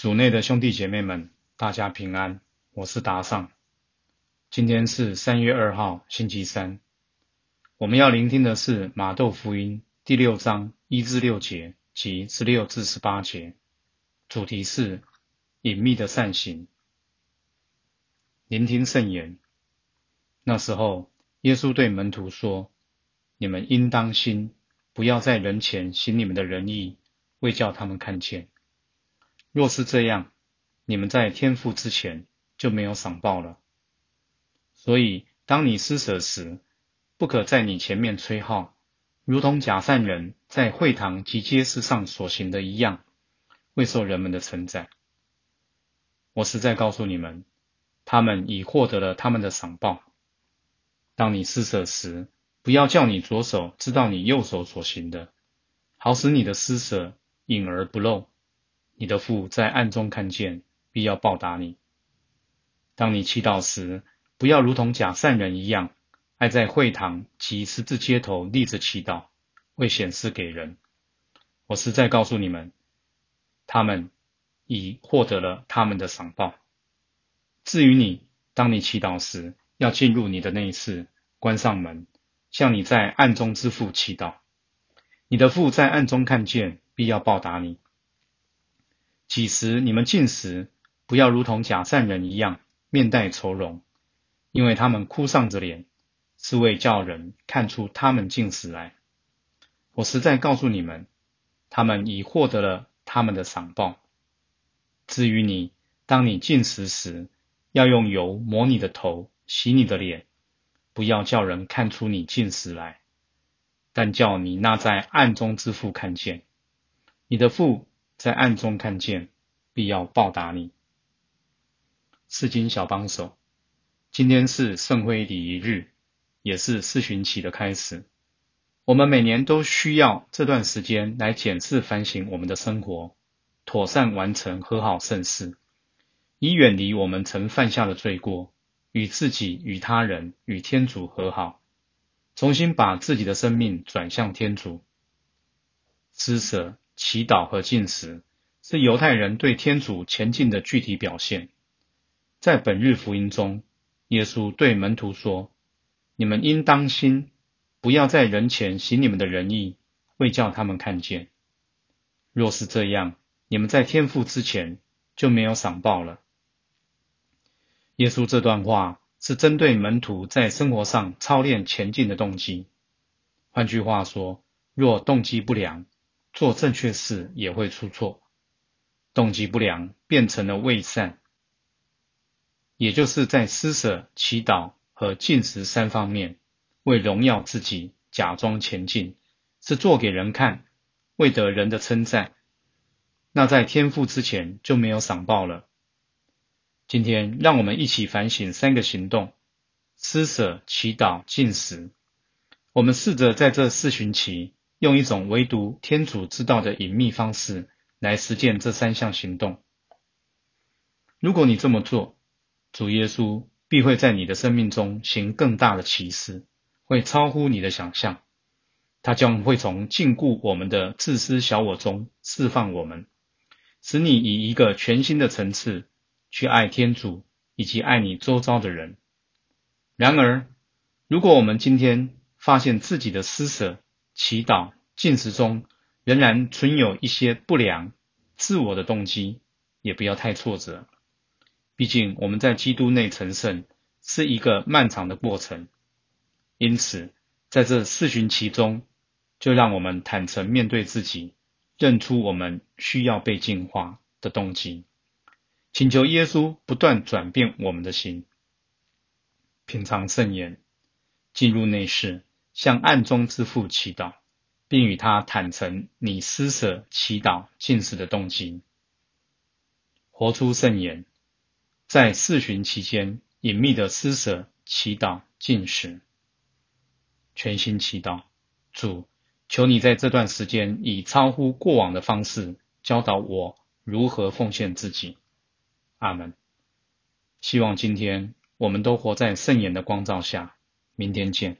主内的兄弟姐妹们，大家平安，我是达尚。今天是三月二号，星期三。我们要聆听的是马窦福音第六章一至六节及十六至十八节，主题是隐秘的善行。聆听圣言。那时候，耶稣对门徒说：“你们应当心，不要在人前行你们的仁义，为叫他们看见。若是这样，你们在天父之前就没有赏报了。所以，当你施舍时，不可在你前面吹号，如同假善人在会堂及街市上所行的一样，为受人们的称赞。我实在告诉你们，他们已获得了他们的赏报。当你施舍时，不要叫你左手知道你右手所行的，好使你的施舍隐而不露，你的父在暗中看见，必要报答你。当你祈祷时，不要如同假善人一样。爱在会堂及十字街头立着祈祷，为显示给人。我实在告诉你们，他们已获得了他们的赏报。至于你，当你祈祷时，要进入你的内室，关上门，向你在暗中之父祈祷。你的父在暗中看见，必要报答你。几时你们进食，不要如同假善人一样，面带愁容，因为他们哭丧着脸。是为叫人看出他们进食来。我实在告诉你们，他们已获得了他们的赏报。至于你，当你进食时，要用油抹你的头，洗你的脸，不要叫人看出你进食来，但叫你那在暗中之父看见。你的父在暗中看见，必要报答你。释经小帮手，今天是圣灰礼仪日。也是四旬期的开始，我们每年都需要这段时间来检视反省我们的生活，妥善完成和好圣事，以远离我们曾犯下的罪过，与自己、与他人、与天主和好，重新把自己的生命转向天主。施舍、祈祷和进食是犹太人对天主前进的具体表现。在本日福音中，耶稣对门徒说。你们应当心，不要在人前行你们的仁义，为叫他们看见。若是这样，你们在天父之前就没有赏报了。耶稣这段话是针对门徒在生活上操练前进的动机。换句话说，若动机不良，做正确事也会出错。动机不良变成了伪善，也就是在施舍、祈祷。和禁食三方面，为荣耀自己，假装前进，是做给人看，为得人的称赞。那在天赋之前就没有赏报了。今天，让我们一起反省三个行动：施舍、祈祷、禁食。我们试着在这四旬期，用一种唯独天主知道的隐秘方式来实践这三项行动。如果你这么做，主耶稣。必会在你的生命中行更大的奇事，会超乎你的想象。他将会从禁锢我们的自私小我中释放我们，使你以一个全新的层次去爱天主以及爱你周遭的人。然而，如果我们今天发现自己的施舍、祈祷、进食中仍然存有一些不良、自我的动机，也不要太挫折。毕竟我们在基督内成圣是一个漫长的过程，因此在这四旬期中，就让我们坦诚面对自己，认出我们需要被净化的动机，请求耶稣不断转变我们的心。品尝圣言，进入内室，向暗中之父祈祷，并与他坦诚你施舍、祈祷、进食的动机，活出圣言。在四旬期间，隐秘的施舍、祈祷、进食，全心祈祷。主，求你在这段时间以超乎过往的方式教导我如何奉献自己。阿门。希望今天我们都活在圣言的光照下。明天见。